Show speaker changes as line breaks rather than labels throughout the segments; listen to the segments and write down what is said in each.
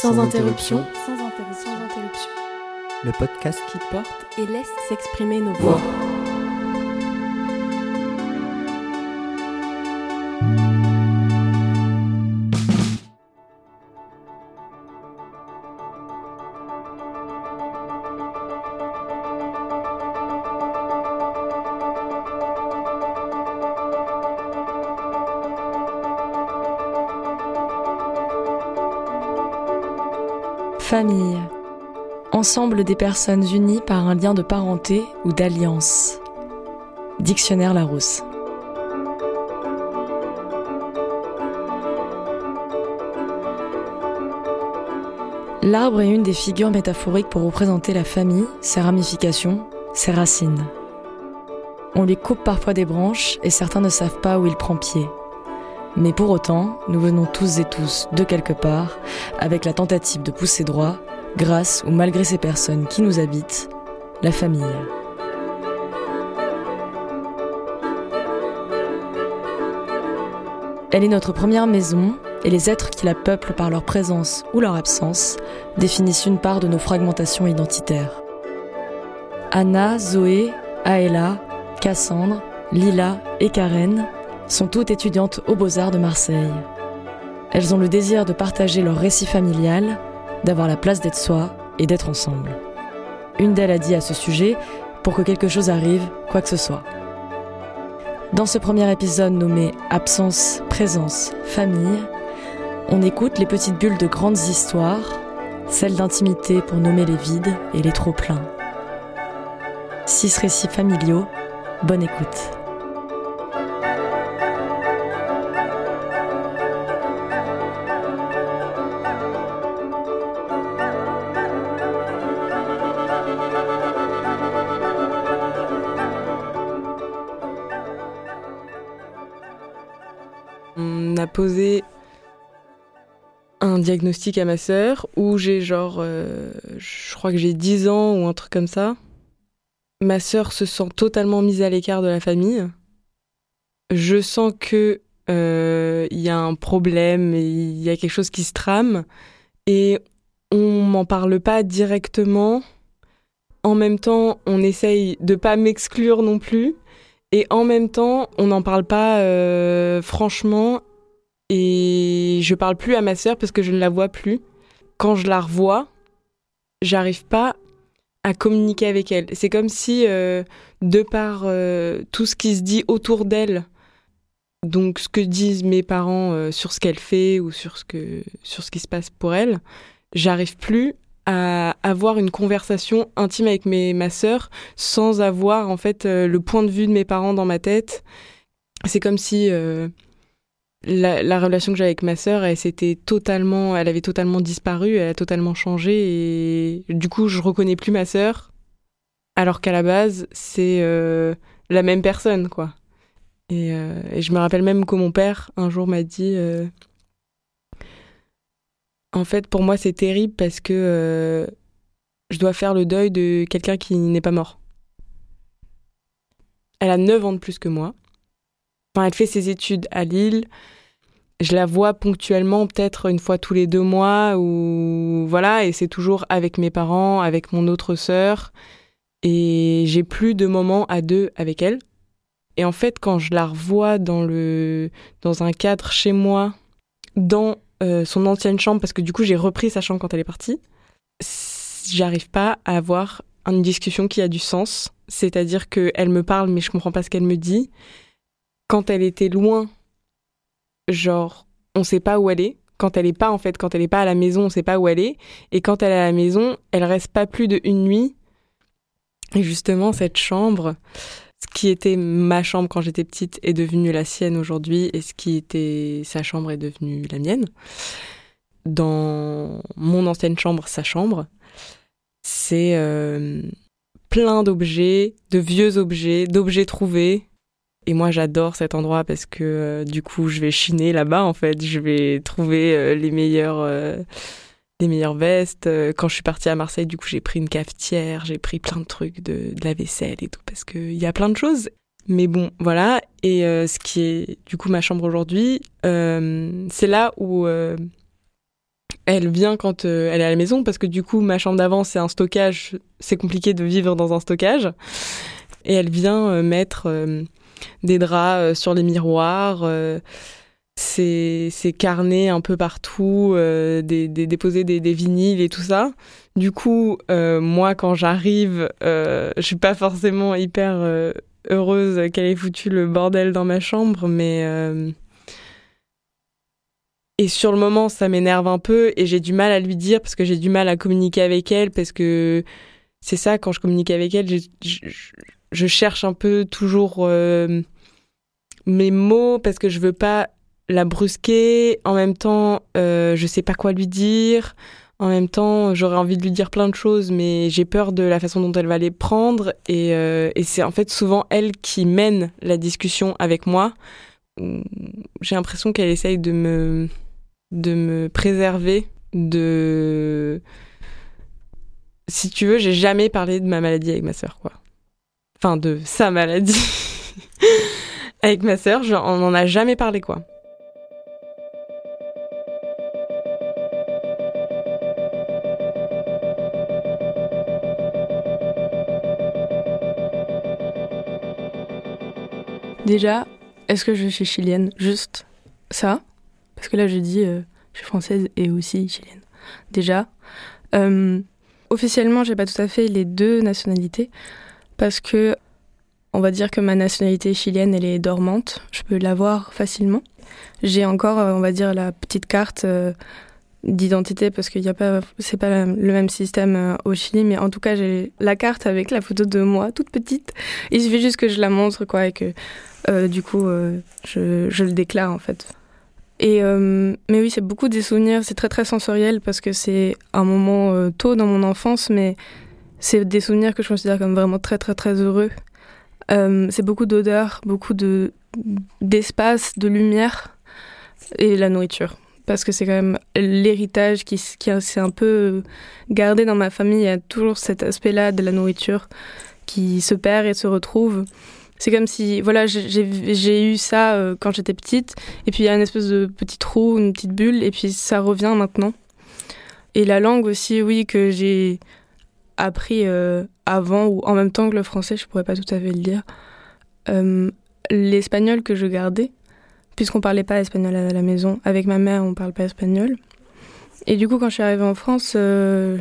Sans, interruption.
Sans interruption.
Sans interruption.
Le podcast
Qui porte
Et laisse s'exprimer nos voix.
Ensemble des personnes unies par un lien de parenté ou d'alliance. Dictionnaire Larousse. L'arbre est une des figures métaphoriques pour représenter la famille, ses ramifications, ses racines. On lui coupe parfois des branches et certains ne savent pas où il prend pied. Mais pour autant, nous venons tous et tous de quelque part avec la tentative de pousser droit, grâce ou malgré ces personnes qui nous habitent, la famille. Elle est notre première maison et les êtres qui la peuplent par leur présence ou leur absence définissent une part de nos fragmentations identitaires. Anna, Zoé, Aella, Cassandre, Lila et Karen sont toutes étudiantes aux Beaux-Arts de Marseille. Elles ont le désir de partager leur récit familial, d'avoir la place d'être soi et d'être ensemble. Une d'elles a dit à ce sujet pour que quelque chose arrive, quoi que ce soit. Dans ce premier épisode nommé Absence, présence, famille, on écoute les petites bulles de grandes histoires, celles d'intimité pour nommer les vides et les trop-pleins. Six récits familiaux, bonne écoute.
Diagnostic à ma sœur où j'ai genre, euh, je crois que j'ai 10 ans ou un truc comme ça. Ma sœur se sent totalement mise à l'écart de la famille. Je sens que euh, il y a un problème, il y a quelque chose qui se trame et on m'en parle pas directement. En même temps, on essaye de pas m'exclure non plus. Et en même temps, on n'en parle pas euh, franchement. Et je parle plus à ma sœur parce que je ne la vois plus. Quand je la revois, j'arrive pas à communiquer avec elle. C'est comme si, euh, de par euh, tout ce qui se dit autour d'elle, donc ce que disent mes parents euh, sur ce qu'elle fait ou sur ce, que, sur ce qui se passe pour elle, j'arrive plus à avoir une conversation intime avec ma sœur sans avoir en fait le point de vue de mes parents dans ma tête. C'est comme si la, la relation que j'avais avec ma sœur, elle s'était totalement, elle avait totalement disparu, elle a totalement changé et du coup je reconnais plus ma sœur, alors qu'à la base c'est euh, la même personne quoi. Et, euh, et je me rappelle même que mon père un jour m'a dit euh, en fait, pour moi, c'est terrible parce que je dois faire le deuil de quelqu'un qui n'est pas mort. Elle a 9 ans de plus que moi. Enfin, elle fait ses études à Lille. Je la vois ponctuellement, peut-être une fois tous les deux mois, ou voilà, et c'est toujours avec mes parents, avec mon autre sœur. Et j'ai plus de moments à deux avec elle. Et en fait, quand je la revois dans, le, dans un cadre chez moi, dans euh, son ancienne chambre parce que du coup j'ai repris sa chambre quand elle est partie. J'arrive pas à avoir une discussion qui a du sens, c'est-à-dire qu'elle me parle mais je comprends pas ce qu'elle me dit. Quand elle était loin, genre on sait pas où elle est. Quand elle est pas en fait, quand elle est pas à la maison, on sait pas où elle est. Et quand elle est à la maison, elle reste pas plus de une nuit. Et justement cette chambre, ce qui était ma chambre quand j'étais petite est devenu la sienne aujourd'hui et ce qui était sa chambre est devenu la mienne. Dans mon ancienne chambre, sa chambre, c'est euh, plein d'objets, de vieux objets, d'objets trouvés. Et moi, j'adore cet endroit parce que euh, du coup, je vais chiner là-bas en fait. Je vais trouver euh, les euh, les meilleures vestes. Quand je suis partie à Marseille, du coup, j'ai pris une cafetière, j'ai pris plein de trucs, de, de la vaisselle et tout, parce qu'il y a plein de choses. Mais bon, voilà. Et ce qui est, du coup, ma chambre aujourd'hui, c'est là où elle vient quand elle est à la maison parce que du coup ma chambre d'avant c'est un stockage, c'est compliqué de vivre dans un stockage. Et elle vient mettre des draps sur les miroirs ces, carnets un peu partout, euh, déposer des, vinyles et tout ça. Du coup, euh, moi, quand j'arrive, euh, je suis pas forcément hyper euh, heureuse qu'elle ait foutu le bordel dans ma chambre, mais et sur le moment, ça m'énerve un peu et j'ai du mal à lui dire parce que j'ai du mal à communiquer avec elle parce que c'est ça quand je communique avec elle, cherche un peu toujours mes mots parce que je veux pas la brusquer. En même temps, euh, je sais pas quoi lui dire. En même temps, j'aurais envie de lui dire plein de choses, mais j'ai peur de la façon dont elle va les prendre. Et, euh, et c'est en fait souvent elle qui mène la discussion avec moi. J'ai l'impression qu'elle essaye de me, de me préserver de. Si tu veux, j'ai jamais parlé de ma maladie avec ma sœur, quoi. Enfin, de sa maladie. avec ma sœur, on n'en a jamais parlé, quoi.
Déjà, est-ce que je suis chilienne? Juste ça? Parce que là, je dis, euh, je suis française et aussi chilienne. Déjà, euh, officiellement, j'ai pas tout à fait les deux nationalités parce que on va dire que ma nationalité chilienne, elle est dormante. Je peux l'avoir facilement. J'ai encore, euh, on va dire, la petite carte d'identité parce qu'il n'y a pas c'est pas le même système euh, au Chili mais en tout cas j'ai la carte avec la photo de moi toute petite il suffit juste que je la montre quoi et que euh, du coup euh, je, je, le déclare en fait et mais oui c'est beaucoup des souvenirs c'est très très sensoriel parce que c'est un moment tôt dans mon enfance mais c'est des souvenirs que je considère comme vraiment très très très heureux c'est beaucoup d'odeurs beaucoup de d'espace de lumière et la nourriture parce que c'est quand même l'héritage qui, qui s'est un peu gardé dans ma famille. Il y a toujours cet aspect-là de la nourriture qui se perd et se retrouve. C'est comme si, voilà, j'ai eu ça euh, quand j'étais petite, et puis il y a une espèce de petit trou, une petite bulle, et puis ça revient maintenant. Et la langue aussi, oui, que j'ai appris euh, avant ou en même temps que le français, je pourrais pas tout à fait le dire. Euh, l'espagnol que je gardais, puisqu'on parlait pas espagnol à la maison. Avec ma mère, on parle pas espagnol. Et du coup, quand je suis arrivée en France, euh,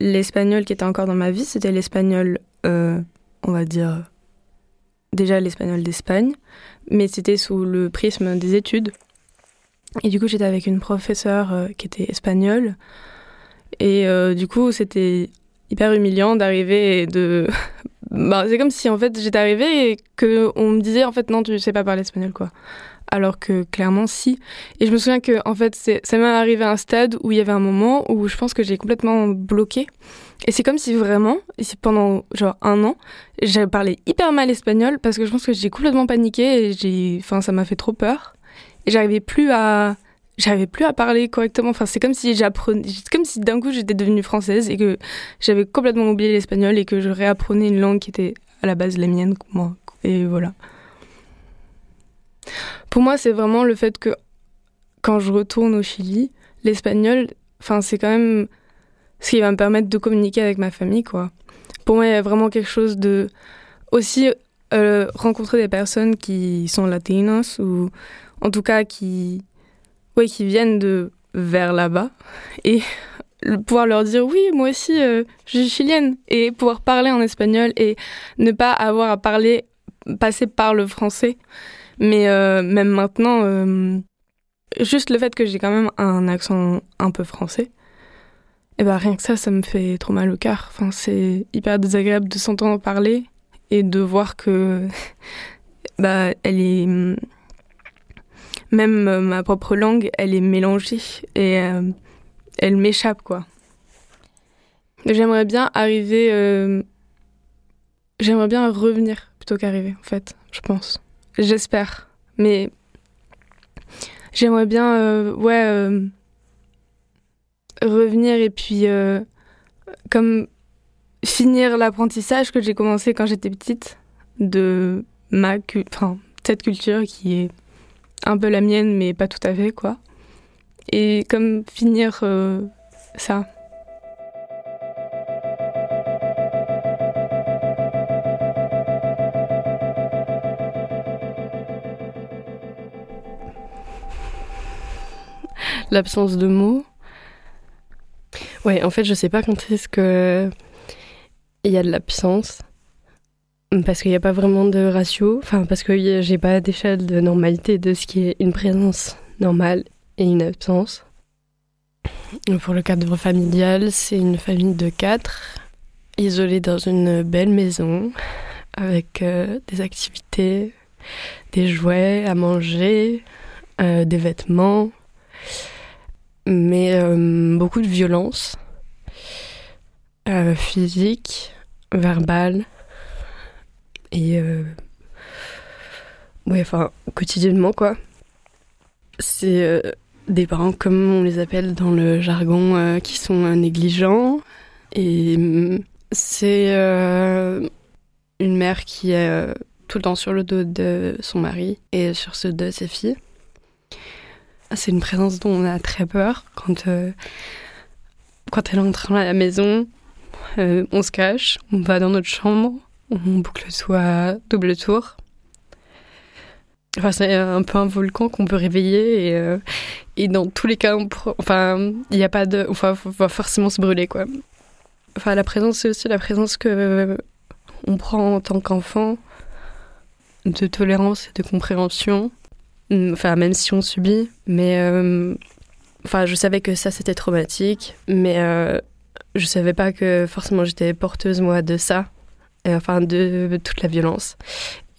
l'espagnol qui était encore dans ma vie, c'était l'espagnol, on va dire, déjà l'espagnol d'Espagne, mais c'était sous le prisme des études. Et du coup, j'étais avec une professeure qui était espagnole. Et du coup, c'était hyper humiliant d'arriver et de. bah, c'est comme si en fait j'étais arrivée et qu'on me disait en fait non, tu sais pas parler espagnol quoi alors que clairement si. Et je me souviens que en fait, ça m'est arrivé à un stade où il y avait un moment où je pense que j'ai complètement bloqué. Et c'est comme si vraiment, pendant genre un an, j'avais parlé hyper mal espagnol parce que je pense que j'ai complètement paniqué et enfin, ça m'a fait trop peur. Et j'arrivais plus à, j'arrivais plus à parler correctement. Enfin, c'est comme si j'apprenais, comme si d'un coup j'étais devenue française et que j'avais complètement oublié l'espagnol et que je réapprenais une langue qui était à la base la mienne, moi. Et voilà. Pour moi, c'est vraiment le fait que quand je retourne au Chili, l'espagnol, enfin, c'est quand même ce qui va me permettre de communiquer avec ma famille, quoi. Pour moi, il y a vraiment quelque chose de aussi euh, rencontrer des personnes qui sont latinas ou en tout cas qui, ouais, qui viennent de vers là-bas et pouvoir leur dire oui, moi aussi, euh, je suis chilienne et pouvoir parler en espagnol et ne pas avoir à parler, passer par le français. Mais euh, même maintenant, euh, juste le fait que j'ai quand même un accent un peu français, et eh ben rien que ça, ça me fait trop mal au cœur. Enfin, c'est hyper désagréable de s'entendre parler et de voir que bah elle est même euh, ma propre langue, elle est mélangée et elle m'échappe quoi. J'aimerais bien arriver, j'aimerais bien revenir plutôt qu'arriver en fait, je pense. J'espère. Mais j'aimerais bien, euh, ouais, euh, revenir et puis euh, comme finir l'apprentissage que j'ai commencé quand j'étais petite de ma, enfin, cette culture qui est un peu la mienne, mais pas tout à fait, quoi.
et comme finir euh, ça. L'absence de mots. Ouais, en fait, je sais pas quand est-ce que il y a de l'absence. Parce qu'il n'y a pas vraiment de ratio. Enfin, parce que j'ai pas d'échelle de normalité de ce qui est une présence normale et une absence. Pour le cadre familial, c'est une famille de quatre, isolée dans une belle maison, avec euh, des activités, des jouets à manger, euh, des vêtements, mais euh, beaucoup de violence physique, verbale et ouais, enfin quotidiennement quoi. C'est des parents, comme on les appelle dans le jargon, euh, qui sont euh, négligents. Et mm, c'est euh, une mère qui est tout le temps sur le dos de son mari et sur ce de ses filles. C'est une présence dont on a très peur quand, quand elle entre à la maison. on se cache, on va dans notre chambre, on boucle tout à double tour. Enfin, c'est un peu un volcan qu'on peut réveiller et, et dans tous les cas, enfin, il n'y a pas de. Enfin, on va forcément se brûler, quoi. Enfin, la présence, c'est aussi la présence que euh, on prend en tant qu'enfant de tolérance et de compréhension. Enfin, même si on subit. Mais. Euh, enfin, je savais que ça, c'était traumatique. Mais euh, je savais pas que forcément j'étais porteuse, moi, de ça. Enfin, de toute la violence.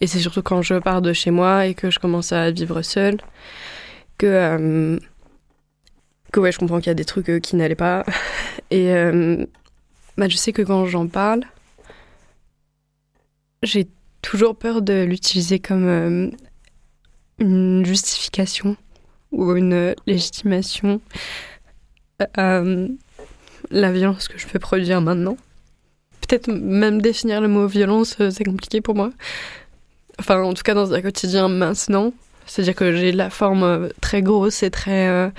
Et c'est surtout quand je pars de chez moi et que je commence à vivre seule que, euh, que je comprends qu'il y a des trucs euh, qui n'allaient pas. Et euh, bah, je sais que quand j'en parle, j'ai toujours peur de l'utiliser comme une justification ou une légitimation à la violence que je peux produire maintenant. Peut-être même définir le mot violence, c'est compliqué pour moi. Enfin, en tout cas, dans un quotidien maintenant, c'est-à-dire que j'ai la forme euh, très grosse et très. Euh,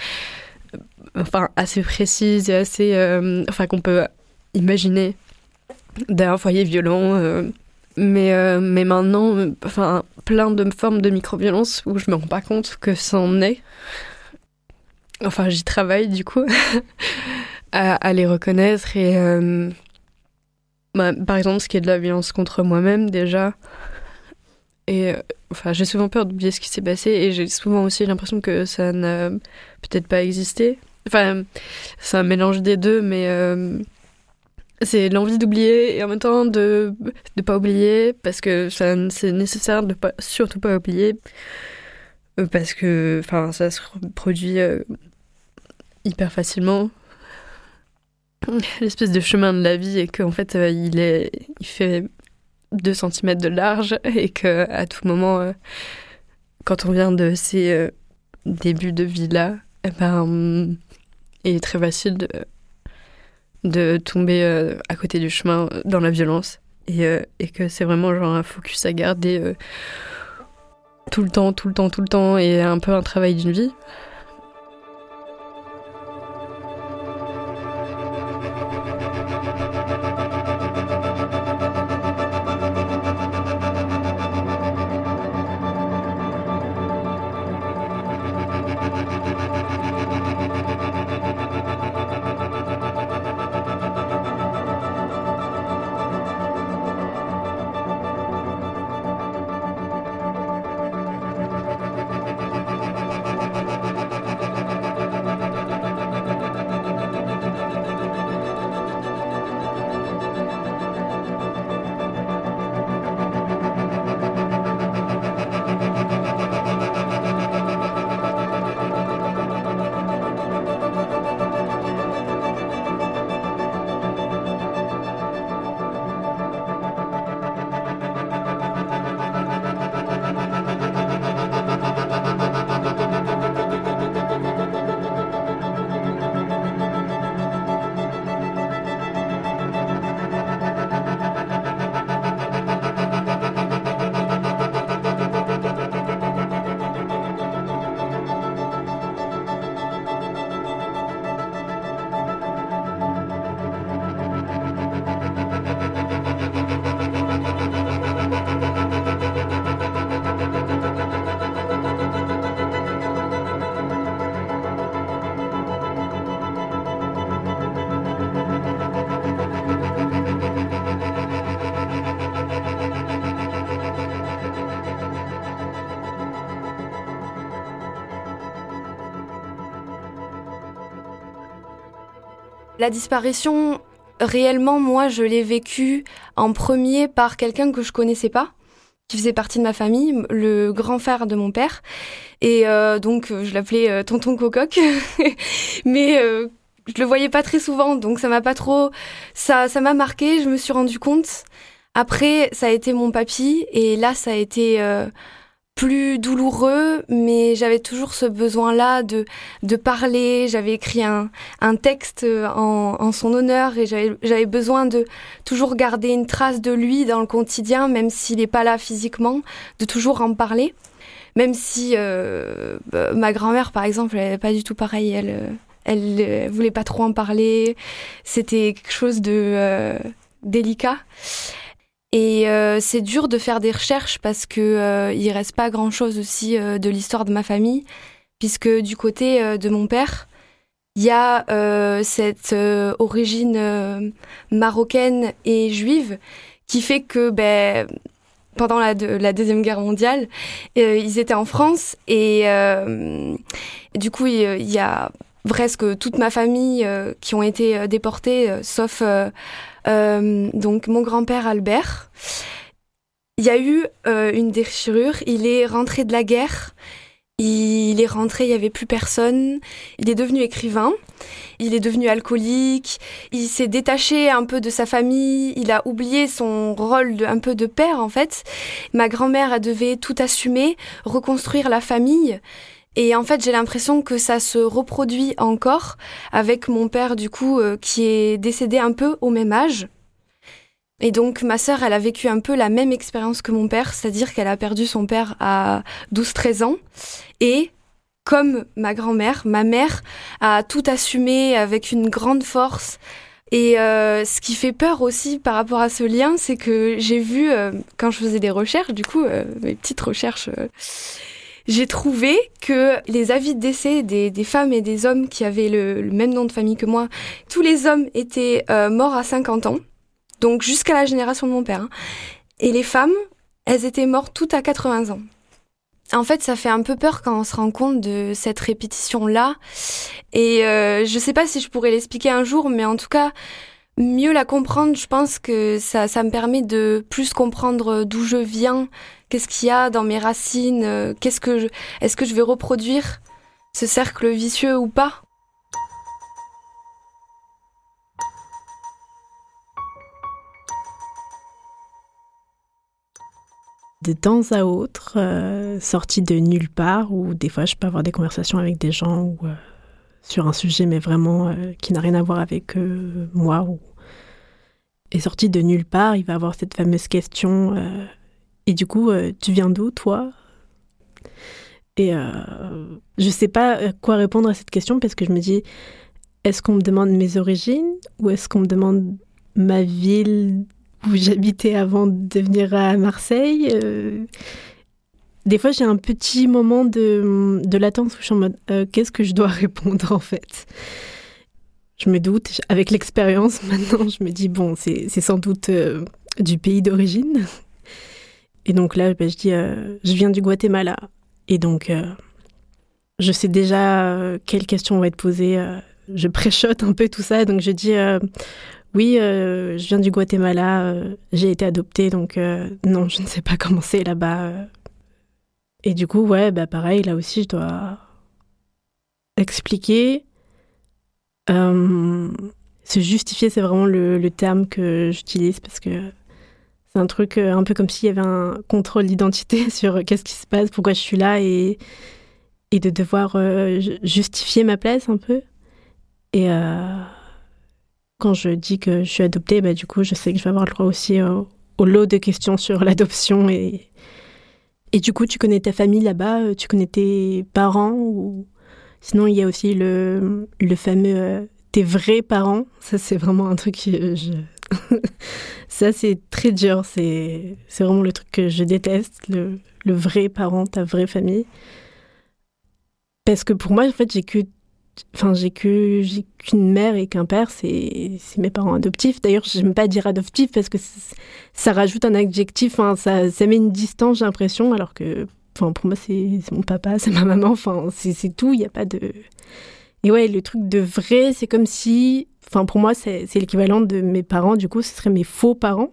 enfin, assez précise et assez. Euh, enfin, qu'on peut imaginer d'un foyer violent. mais, mais maintenant, enfin, plein de formes de micro-violence où je me rends pas compte que ça en est. Enfin, j'y travaille du coup, à, les reconnaître et. Bah, par exemple, ce qui est de la violence contre moi-même, déjà. Et enfin, j'ai souvent peur d'oublier ce qui s'est passé et j'ai souvent aussi l'impression que ça n'a peut-être pas existé. Enfin, c'est un mélange des deux, mais euh, c'est l'envie d'oublier et en même temps de ne pas oublier parce que c'est nécessaire de pas, surtout pas oublier euh, parce que enfin, ça se reproduit euh, hyper facilement. L'espèce de chemin de la vie et qu'en fait, il, est, il fait 2 cm de large et que à tout moment, euh, quand on vient de ces euh, débuts de vie-là, eh ben, il est très facile de, de tomber euh, à côté du chemin dans la violence et, et que c'est vraiment genre un focus à garder tout le temps, tout le temps, tout le temps et un peu un travail d'une vie.
La disparition, réellement, moi, je l'ai vécue en premier par quelqu'un que je connaissais pas, qui faisait partie de ma famille, le grand frère de mon père. Et euh, donc, je l'appelais euh, Tonton Cococ. Mais euh, je le voyais pas très souvent, donc ça m'a pas trop. Ça, ça m'a marqué, je me suis rendu compte. Après, ça a été mon papy, et là, ça a été plus douloureux, mais j'avais toujours ce besoin-là de, de parler. J'avais écrit un, un texte en, en son honneur et j'avais besoin de toujours garder une trace de lui dans le quotidien, même s'il n'est pas là physiquement, de toujours en parler. Même si euh, bah, ma grand-mère, par exemple, elle n'est pas du tout pareil. Elle, euh, elle, elle, voulait pas trop en parler. C'était quelque chose de euh, délicat. Et euh, c'est dur de faire des recherches parce que euh, il reste pas grand chose aussi euh, de l'histoire de ma famille, puisque du côté euh, de mon père, il y a euh, cette origine marocaine et juive qui fait que ben pendant la, de, la deuxième guerre mondiale, ils étaient en France et du coup il, y a presque toute ma famille qui ont été déportés, sauf euh, donc mon grand-père Albert. Il y a eu euh, une déchirure. Il est rentré de la guerre. Il est rentré, il n'y avait plus personne. Il est devenu écrivain. Il est devenu alcoolique. Il s'est détaché un peu de sa famille. Il a oublié son rôle un peu de père, en fait. Ma grand-mère, elle devait tout assumer, reconstruire la famille. Et en fait, j'ai l'impression que ça se reproduit encore avec mon père, du coup, euh, qui est décédé un peu au même âge. Et donc, ma sœur, elle a vécu un peu la même expérience que mon père, c'est-à-dire qu'elle a perdu son père à 12-13 ans. Et comme ma grand-mère, ma mère a tout assumé avec une grande force. Et euh, ce qui fait peur aussi par rapport à ce lien, c'est que j'ai vu, euh, quand je faisais des recherches, du coup, euh, mes petites recherches, euh, j'ai trouvé que les avis de décès des, femmes et des hommes qui avaient le, le, même nom de famille que moi, tous les hommes étaient euh, morts à 50 ans, donc jusqu'à la génération de mon père. Hein. Et les femmes, elles étaient mortes toutes à 80 ans. En fait, ça fait un peu peur quand on se rend compte de cette répétition-là. Et euh, je sais pas si je pourrais l'expliquer un jour, mais en tout cas, mieux la comprendre, je pense que ça, ça me permet de plus comprendre d'où je viens, qu'est-ce qu'il y a dans mes racines, euh, qu'est-ce que je, est-ce que je vais reproduire ce cercle vicieux ou pas.
De temps à autre, euh, sortie de nulle part, ou des fois je peux avoir des conversations avec des gens euh, sur un sujet, mais vraiment euh, qui n'a rien à voir avec euh, moi. Ou... Et sortie de nulle part, il va avoir cette fameuse question euh, Et du coup, tu viens d'où, toi? Et je sais pas quoi répondre à cette question parce que je me dis Est-ce qu'on me demande mes origines ou est-ce qu'on me demande ma ville où j'habitais avant de venir à Marseille? Des fois, j'ai un petit moment de, de, latence où je suis en mode euh, qu'est-ce que je dois répondre en fait? Je me doute, avec l'expérience maintenant, je me dis bon, c'est sans doute euh, du pays d'origine. Et donc là, ben, je dis euh, je viens du Guatemala. Et donc, je sais déjà quelles questions vont être posées. je préchote un peu tout ça. Donc, je dis oui, je viens du Guatemala, j'ai été adoptée, donc non, je ne sais pas comment c'est là-bas. Et du coup, ouais, bah pareil, là aussi, je dois expliquer. se justifier, c'est vraiment le, terme que j'utilise parce que c'est un truc un peu comme s'il y avait un contrôle d'identité sur qu'est-ce qui se passe, pourquoi je suis là et, et de devoir justifier ma place un peu. Et quand je dis que je suis adoptée, bah, du coup, je sais que je vais avoir le droit aussi au, au lot de questions sur l'adoption. Et, et du coup, tu connais ta famille là-bas, euh, tu connais tes parents ou... Sinon, il y a aussi le, le fameux euh, tes vrais parents. Ça, c'est vraiment un truc que je... ça, c'est très dur. C'est vraiment le truc que je déteste, le, le vrai parent, ta vraie famille. Parce que pour moi, en fait, j'ai que enfin j'ai que j'ai qu'une mère et qu'un père c'est mes parents adoptifs d'ailleurs j'aime pas dire adoptif parce que ça rajoute un adjectif enfin ça ça met une distance j'ai l'impression alors que enfin pour moi c'est mon papa c'est ma maman enfin c'est tout il y a pas de et ouais le truc de vrai c'est comme si Enfin, pour moi, c'est l'équivalent de mes parents. Du coup, ce seraient mes faux parents.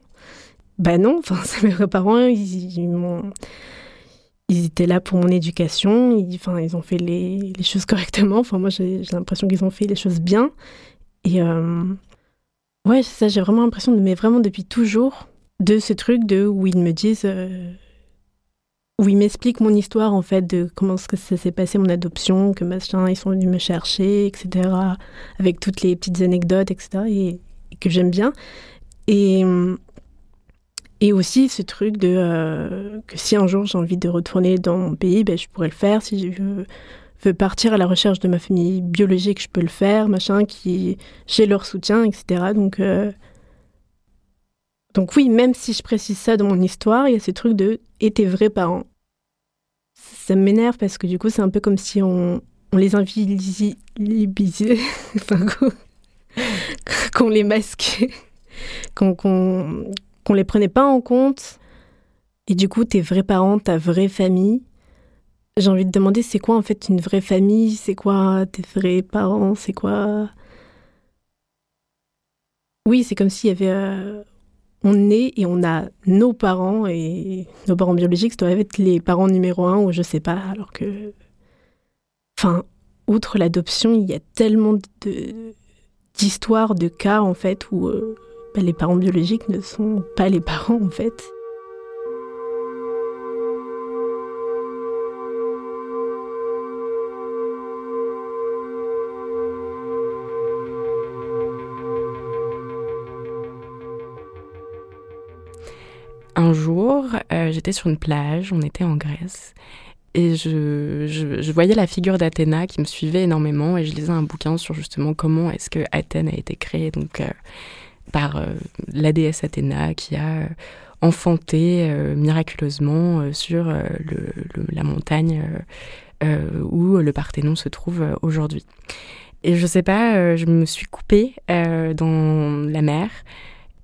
Ben non, enfin, c'est mes parents. Ils, ils, étaient là pour mon éducation. Ils, enfin, ils ont fait les, choses correctement. Enfin, moi, j'ai l'impression qu'ils ont fait les choses bien. Et euh, ouais, ça, j'ai vraiment l'impression de, mais vraiment depuis toujours, de ce truc de où ils me disent. Euh, où ils m'expliquent mon histoire en fait de comment ça s'est passé mon adoption, que machin ils sont venus me chercher, etc. Avec toutes les petites anecdotes, etc. Et, que j'aime bien. Et et aussi ce truc de euh, que si un jour j'ai envie de retourner dans mon pays, ben, je pourrais le faire. Si je veux, partir à la recherche de ma famille biologique, je peux le faire, machin, qui j'ai leur soutien, etc. Donc euh, donc oui, même si je précise ça dans mon histoire, il y a ce truc de et tes vrais parents. Ça m'énerve parce que du coup, c'est un peu comme si on, les invisibilisait, enfin, qu'on les masquait, qu'on qu'on les prenait pas en compte. Et du coup, tes vrais parents, ta vraie famille. J'ai envie de demander, c'est quoi en fait une vraie famille? C'est quoi tes vrais parents? C'est quoi? Oui, c'est comme s'il y avait euh, on est et on a nos parents et nos parents biologiques, ça doit être les parents numéro un ou je sais pas, alors que. Enfin, outre l'adoption, il y a tellement de d'histoires, de cas en fait où euh, bah, les parents biologiques ne sont pas les parents en fait.
un jour, euh, j'étais sur une plage, on était en Grèce, et je, je, voyais la figure d'Athéna qui me suivait énormément, et je lisais un bouquin sur justement comment est-ce que Athènes a été créée, donc euh, par euh, la déesse Athéna qui a enfanté miraculeusement sur la montagne où le Parthénon se trouve aujourd'hui. Et je sais pas, je me suis coupée dans la mer.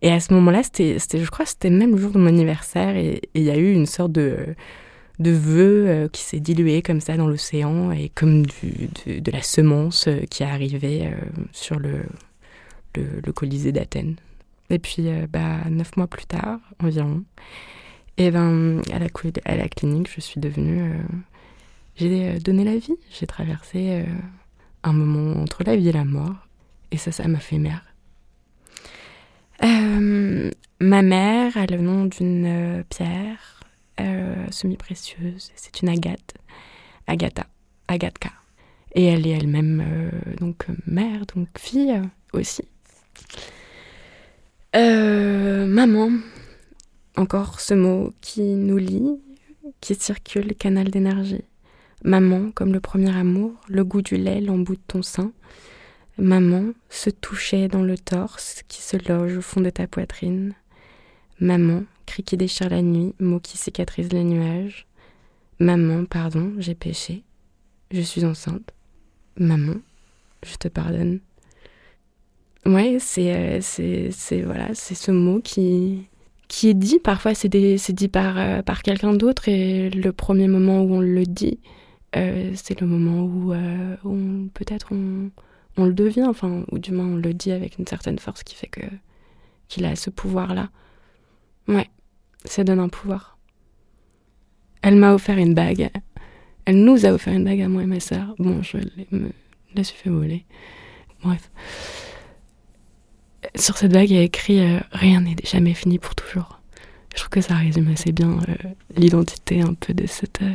Et à ce moment-là, je crois, c'était même le jour de mon anniversaire, et il y a eu une sorte de, de vœu euh, qui s'est dilué comme ça dans l'océan, et comme du, de, la semence euh, qui est arrivée euh, sur le, le, Colisée d'Athènes. Et puis, bah, neuf mois plus tard, environ, et ben, à la, clinique, je suis devenue. j'ai donné la vie. J'ai traversé un moment entre la vie et la mort. Et ça, ça m'a fait mère euh, ma mère a le nom d'une euh, pierre euh, semi-précieuse. C'est une agate. Agatha. Agatka. Et elle est elle-même donc mère, donc fille aussi. Maman. Encore ce mot qui nous lie, qui circule, canal d'énergie. Maman, comme le premier amour, le goût du lait, l'embout de ton sein. Maman se touchait dans le torse qui se loge au fond de ta poitrine. Maman, cri qui déchire la nuit, mot qui cicatrise les nuages. Maman, pardon, j'ai péché. Je suis enceinte. Maman, je te pardonne. C'est euh, c'est c'est voilà, ce mot qui qui est dit parfois c'est dit par euh, par quelqu'un d'autre et le premier moment où on le dit euh, c'est le moment où, où peut-être on on le devient, enfin, ou du moins on le dit avec une certaine force qui fait que qu'il a ce pouvoir-là. Ouais, ça donne un pouvoir. Elle m'a offert une bague. Elle nous a offert une bague à moi et ma sœur. Bon, je me la suis fait voler. Bref. Sur cette bague, il y a écrit euh, Rien n'est jamais fini pour toujours. Je trouve que ça résume assez bien euh, l'identité un peu de cette euh,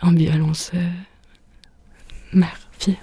ambivalence mère-fille.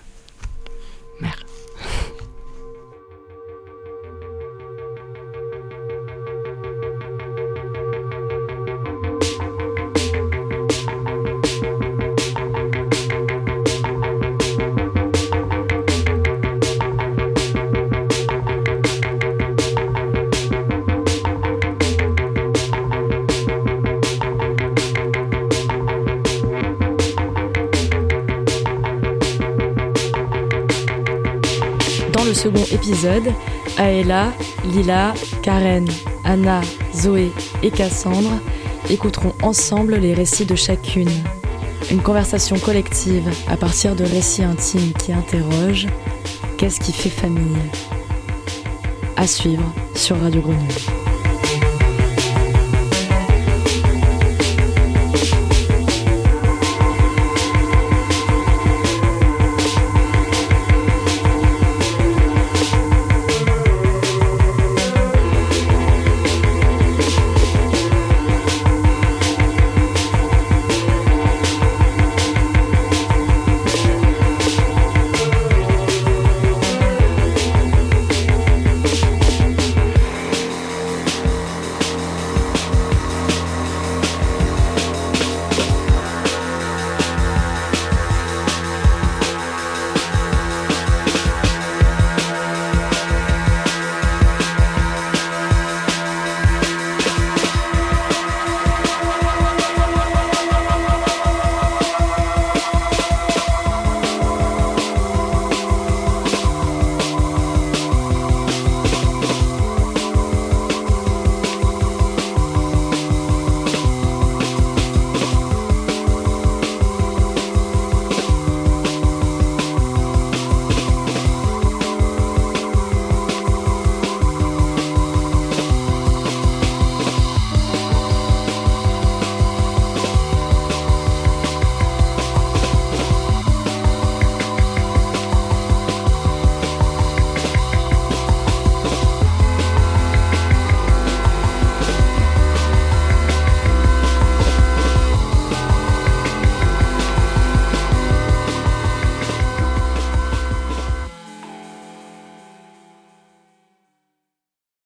Second épisode, Aela, Lila, Karen, Anna, Zoé et Cassandre écouteront ensemble les récits de chacune. Une conversation collective à partir de récits intimes qui interrogent, Qu'est-ce qui fait famille À suivre sur Radio Grenouille.